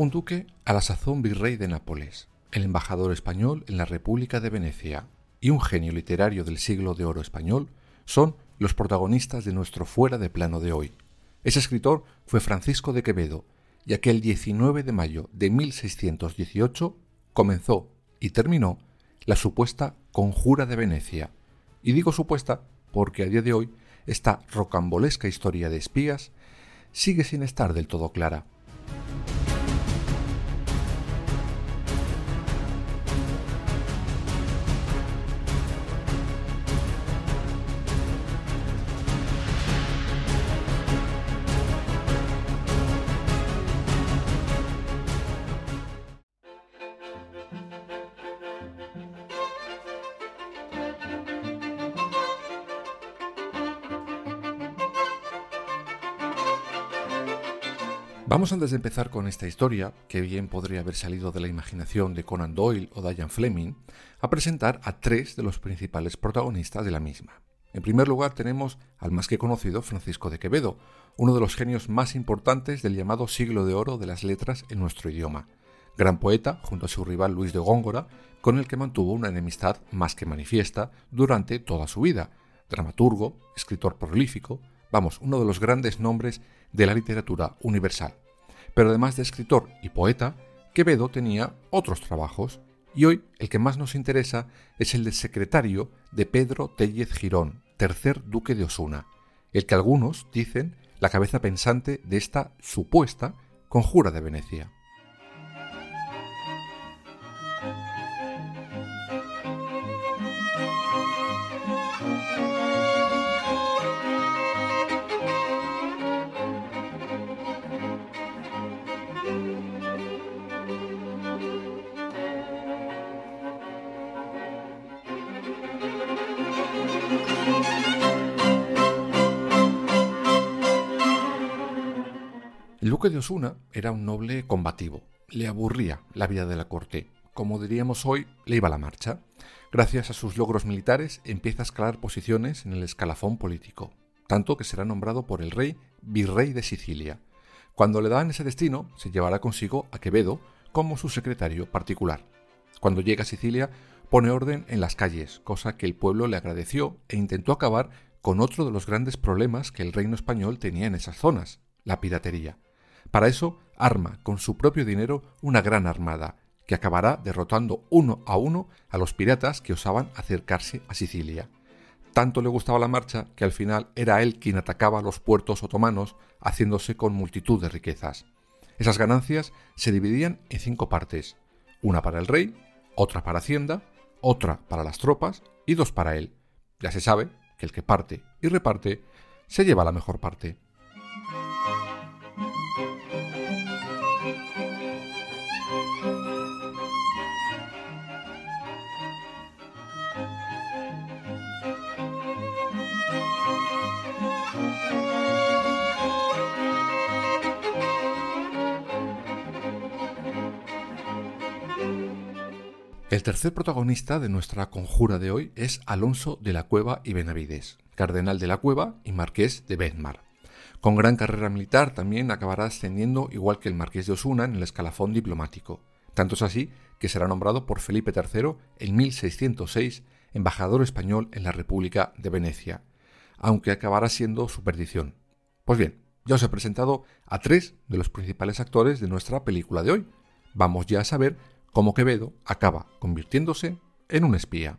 Un duque a la sazón virrey de Nápoles, el embajador español en la República de Venecia y un genio literario del siglo de oro español son los protagonistas de nuestro fuera de plano de hoy. Ese escritor fue Francisco de Quevedo, y aquel 19 de mayo de 1618 comenzó y terminó la supuesta Conjura de Venecia. Y digo supuesta porque a día de hoy esta rocambolesca historia de espías sigue sin estar del todo clara. Vamos antes de empezar con esta historia, que bien podría haber salido de la imaginación de Conan Doyle o Diane Fleming, a presentar a tres de los principales protagonistas de la misma. En primer lugar tenemos al más que conocido Francisco de Quevedo, uno de los genios más importantes del llamado siglo de oro de las letras en nuestro idioma. Gran poeta, junto a su rival Luis de Góngora, con el que mantuvo una enemistad más que manifiesta durante toda su vida. Dramaturgo, escritor prolífico, vamos, uno de los grandes nombres de la literatura universal. Pero además de escritor y poeta, Quevedo tenía otros trabajos, y hoy el que más nos interesa es el de secretario de Pedro Tellez Girón, tercer duque de Osuna, el que algunos dicen la cabeza pensante de esta supuesta conjura de Venecia. Duque de Osuna era un noble combativo. Le aburría la vida de la corte. Como diríamos hoy, le iba la marcha. Gracias a sus logros militares empieza a escalar posiciones en el escalafón político, tanto que será nombrado por el rey virrey de Sicilia. Cuando le dan ese destino, se llevará consigo a Quevedo como su secretario particular. Cuando llega a Sicilia, pone orden en las calles, cosa que el pueblo le agradeció e intentó acabar con otro de los grandes problemas que el reino español tenía en esas zonas, la piratería. Para eso arma con su propio dinero una gran armada, que acabará derrotando uno a uno a los piratas que osaban acercarse a Sicilia. Tanto le gustaba la marcha que al final era él quien atacaba los puertos otomanos, haciéndose con multitud de riquezas. Esas ganancias se dividían en cinco partes, una para el rey, otra para Hacienda, otra para las tropas y dos para él. Ya se sabe que el que parte y reparte se lleva la mejor parte. El tercer protagonista de nuestra conjura de hoy es Alonso de la Cueva y Benavides, cardenal de la Cueva y marqués de Benmar. Con gran carrera militar también acabará ascendiendo igual que el marqués de Osuna en el escalafón diplomático. Tanto es así que será nombrado por Felipe III en 1606 embajador español en la República de Venecia, aunque acabará siendo su perdición. Pues bien, ya os he presentado a tres de los principales actores de nuestra película de hoy. Vamos ya a saber como Quevedo acaba convirtiéndose en un espía.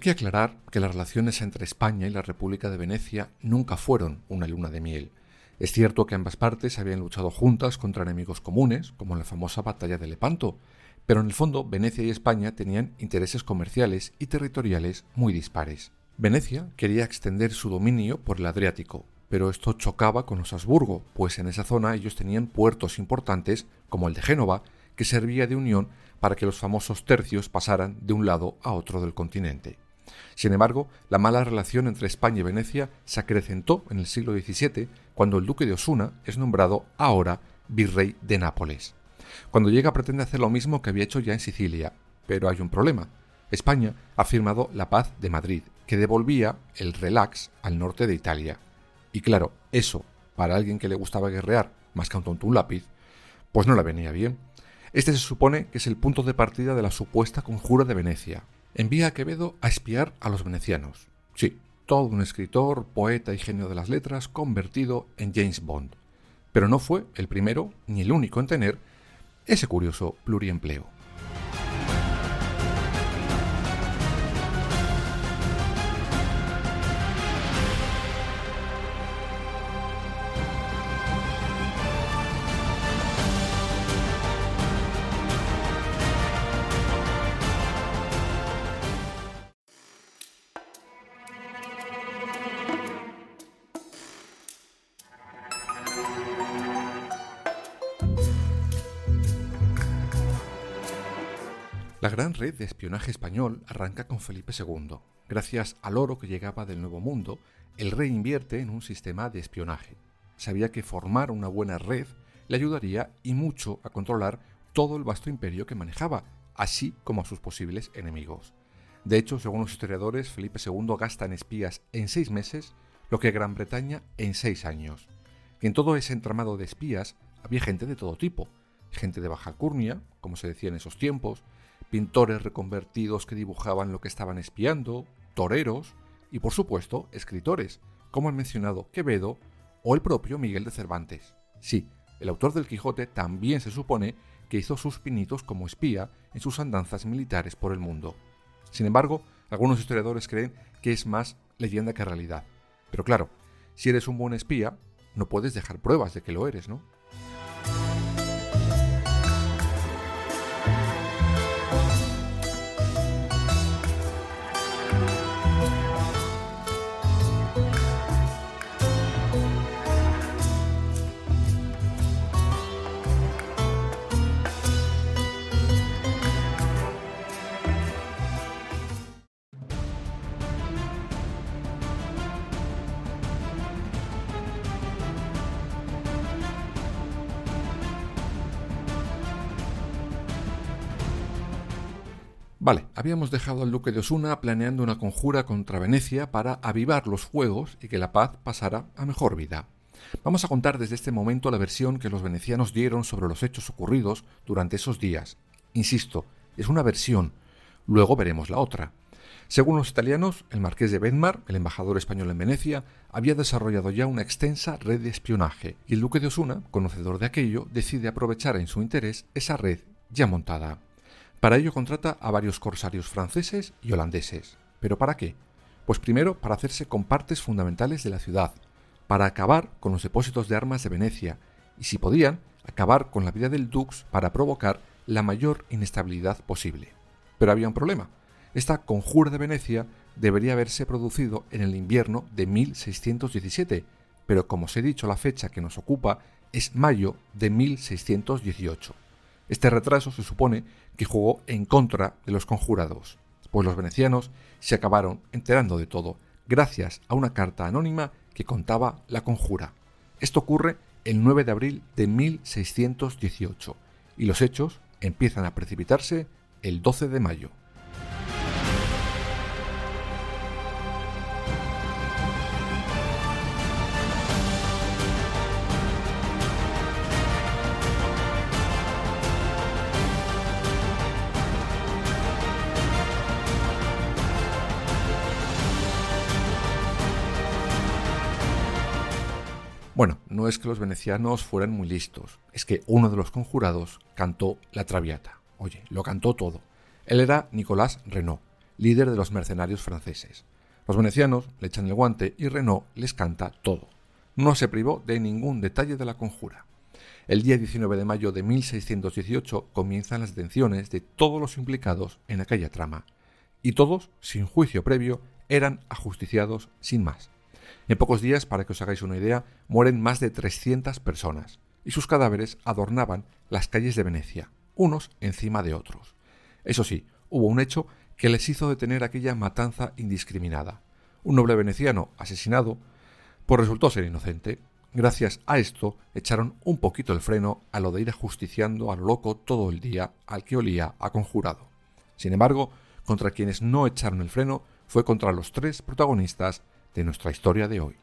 Que aclarar que las relaciones entre España y la República de Venecia nunca fueron una luna de miel. Es cierto que ambas partes habían luchado juntas contra enemigos comunes, como en la famosa batalla de Lepanto, pero en el fondo Venecia y España tenían intereses comerciales y territoriales muy dispares. Venecia quería extender su dominio por el Adriático, pero esto chocaba con los Habsburgo, pues en esa zona ellos tenían puertos importantes, como el de Génova, que servía de unión para que los famosos tercios pasaran de un lado a otro del continente. Sin embargo, la mala relación entre España y Venecia se acrecentó en el siglo XVII cuando el duque de Osuna es nombrado ahora virrey de Nápoles. Cuando llega pretende hacer lo mismo que había hecho ya en Sicilia, pero hay un problema. España ha firmado la paz de Madrid, que devolvía el relax al norte de Italia. Y claro, eso, para alguien que le gustaba guerrear más que un tonto un lápiz, pues no le venía bien. Este se supone que es el punto de partida de la supuesta conjura de Venecia, envía a Quevedo a espiar a los venecianos. Sí, todo un escritor, poeta y genio de las letras convertido en James Bond. Pero no fue el primero ni el único en tener ese curioso pluriempleo. La gran red de espionaje español arranca con Felipe II. Gracias al oro que llegaba del Nuevo Mundo, el rey invierte en un sistema de espionaje. Sabía que formar una buena red le ayudaría y mucho a controlar todo el vasto imperio que manejaba, así como a sus posibles enemigos. De hecho, según los historiadores, Felipe II gasta en espías en seis meses lo que Gran Bretaña en seis años. Y en todo ese entramado de espías había gente de todo tipo, gente de baja curnia, como se decía en esos tiempos, pintores reconvertidos que dibujaban lo que estaban espiando, toreros y por supuesto escritores, como el mencionado Quevedo o el propio Miguel de Cervantes. Sí, el autor del Quijote también se supone que hizo sus pinitos como espía en sus andanzas militares por el mundo. Sin embargo, algunos historiadores creen que es más leyenda que realidad. Pero claro, si eres un buen espía, no puedes dejar pruebas de que lo eres, ¿no? Vale, habíamos dejado al duque de Osuna planeando una conjura contra Venecia para avivar los fuegos y que la paz pasara a mejor vida. Vamos a contar desde este momento la versión que los venecianos dieron sobre los hechos ocurridos durante esos días. Insisto, es una versión, luego veremos la otra. Según los italianos, el marqués de Benmar, el embajador español en Venecia, había desarrollado ya una extensa red de espionaje, y el duque de Osuna, conocedor de aquello, decide aprovechar en su interés esa red ya montada. Para ello contrata a varios corsarios franceses y holandeses. ¿Pero para qué? Pues primero para hacerse con partes fundamentales de la ciudad, para acabar con los depósitos de armas de Venecia y, si podían, acabar con la vida del Dux para provocar la mayor inestabilidad posible. Pero había un problema. Esta conjura de Venecia debería haberse producido en el invierno de 1617, pero como os he dicho la fecha que nos ocupa es mayo de 1618. Este retraso se supone que jugó en contra de los conjurados, pues los venecianos se acabaron enterando de todo gracias a una carta anónima que contaba la conjura. Esto ocurre el 9 de abril de 1618 y los hechos empiezan a precipitarse el 12 de mayo. Bueno, no es que los venecianos fueran muy listos, es que uno de los conjurados cantó la Traviata. Oye, lo cantó todo. Él era Nicolás Renaud, líder de los mercenarios franceses. Los venecianos le echan el guante y Renaud les canta todo. No se privó de ningún detalle de la conjura. El día 19 de mayo de 1618 comienzan las detenciones de todos los implicados en aquella trama, y todos, sin juicio previo, eran ajusticiados sin más. En pocos días, para que os hagáis una idea, mueren más de 300 personas, y sus cadáveres adornaban las calles de Venecia, unos encima de otros. Eso sí, hubo un hecho que les hizo detener aquella matanza indiscriminada. Un noble veneciano asesinado, pues resultó ser inocente. Gracias a esto echaron un poquito el freno a lo de ir ajusticiando a lo loco todo el día al que olía a conjurado. Sin embargo, contra quienes no echaron el freno fue contra los tres protagonistas de nuestra historia de hoy.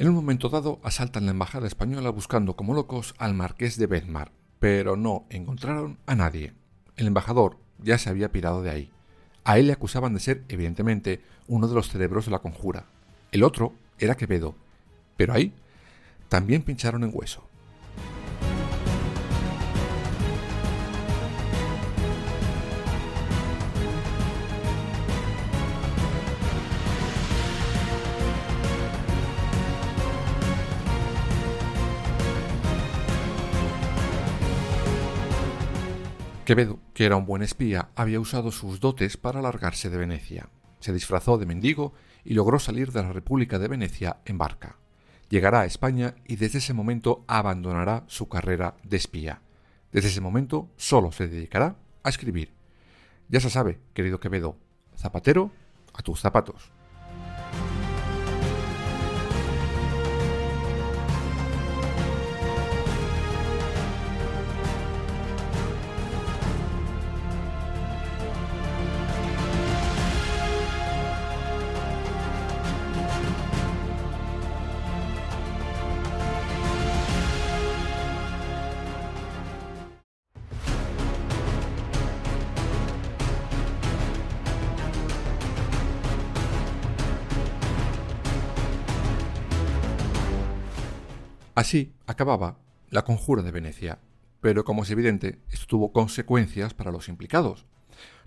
En un momento dado asaltan la embajada española buscando como locos al marqués de Bedmar, pero no encontraron a nadie. El embajador ya se había pirado de ahí. A él le acusaban de ser, evidentemente, uno de los cerebros de la conjura. El otro era Quevedo, pero ahí también pincharon en hueso. Quevedo, que era un buen espía, había usado sus dotes para largarse de Venecia. Se disfrazó de mendigo y logró salir de la República de Venecia en barca. Llegará a España y desde ese momento abandonará su carrera de espía. Desde ese momento solo se dedicará a escribir. Ya se sabe, querido Quevedo, zapatero a tus zapatos. Así acababa la conjura de Venecia, pero como es evidente, esto tuvo consecuencias para los implicados.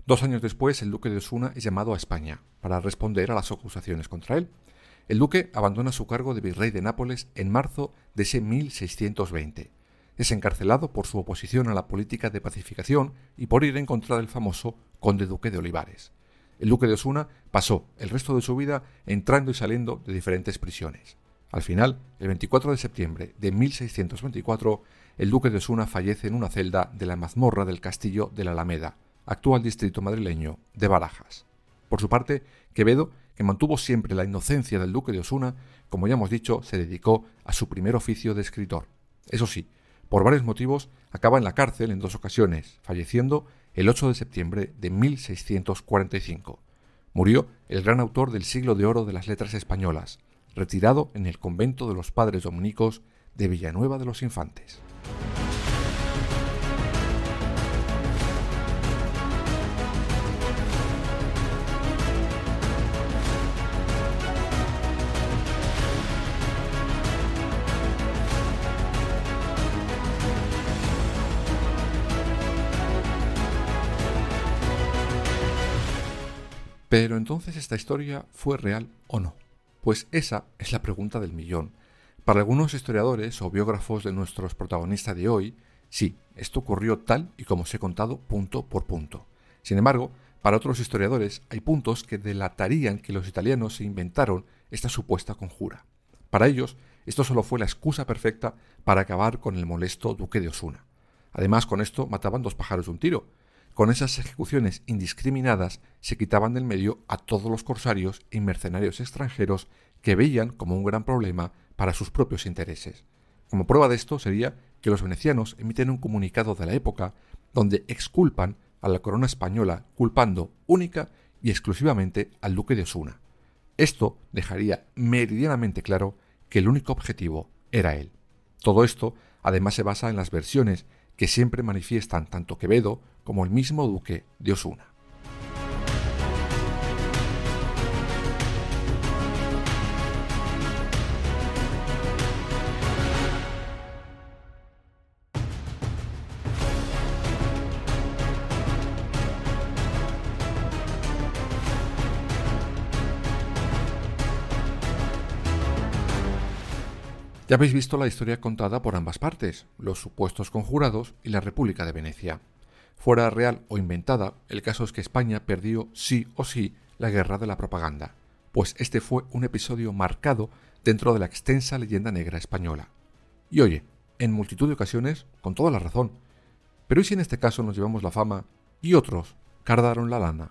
Dos años después, el duque de Osuna es llamado a España para responder a las acusaciones contra él. El duque abandona su cargo de virrey de Nápoles en marzo de ese 1620. Es encarcelado por su oposición a la política de pacificación y por ir en contra del famoso conde duque de Olivares. El duque de Osuna pasó el resto de su vida entrando y saliendo de diferentes prisiones. Al final, el 24 de septiembre de 1624, el duque de Osuna fallece en una celda de la mazmorra del castillo de la Alameda, actual distrito madrileño de Barajas. Por su parte, Quevedo, que mantuvo siempre la inocencia del duque de Osuna, como ya hemos dicho, se dedicó a su primer oficio de escritor. Eso sí, por varios motivos, acaba en la cárcel en dos ocasiones, falleciendo el 8 de septiembre de 1645. Murió el gran autor del siglo de oro de las letras españolas, retirado en el convento de los padres dominicos de Villanueva de los Infantes. Pero entonces esta historia fue real o no. Pues esa es la pregunta del millón. Para algunos historiadores o biógrafos de nuestros protagonistas de hoy, sí, esto ocurrió tal y como os he contado punto por punto. Sin embargo, para otros historiadores hay puntos que delatarían que los italianos se inventaron esta supuesta conjura. Para ellos, esto solo fue la excusa perfecta para acabar con el molesto duque de Osuna. Además, con esto mataban dos pájaros de un tiro. Con esas ejecuciones indiscriminadas se quitaban del medio a todos los corsarios y mercenarios extranjeros que veían como un gran problema para sus propios intereses. Como prueba de esto sería que los venecianos emiten un comunicado de la época donde exculpan a la corona española culpando única y exclusivamente al duque de Osuna. Esto dejaría meridianamente claro que el único objetivo era él. Todo esto además se basa en las versiones que siempre manifiestan tanto Quevedo como el mismo duque de Osuna. Ya habéis visto la historia contada por ambas partes, los supuestos conjurados y la República de Venecia. Fuera real o inventada, el caso es que España perdió sí o sí la guerra de la propaganda, pues este fue un episodio marcado dentro de la extensa leyenda negra española. Y oye, en multitud de ocasiones, con toda la razón. Pero ¿y si en este caso nos llevamos la fama y otros cardaron la lana?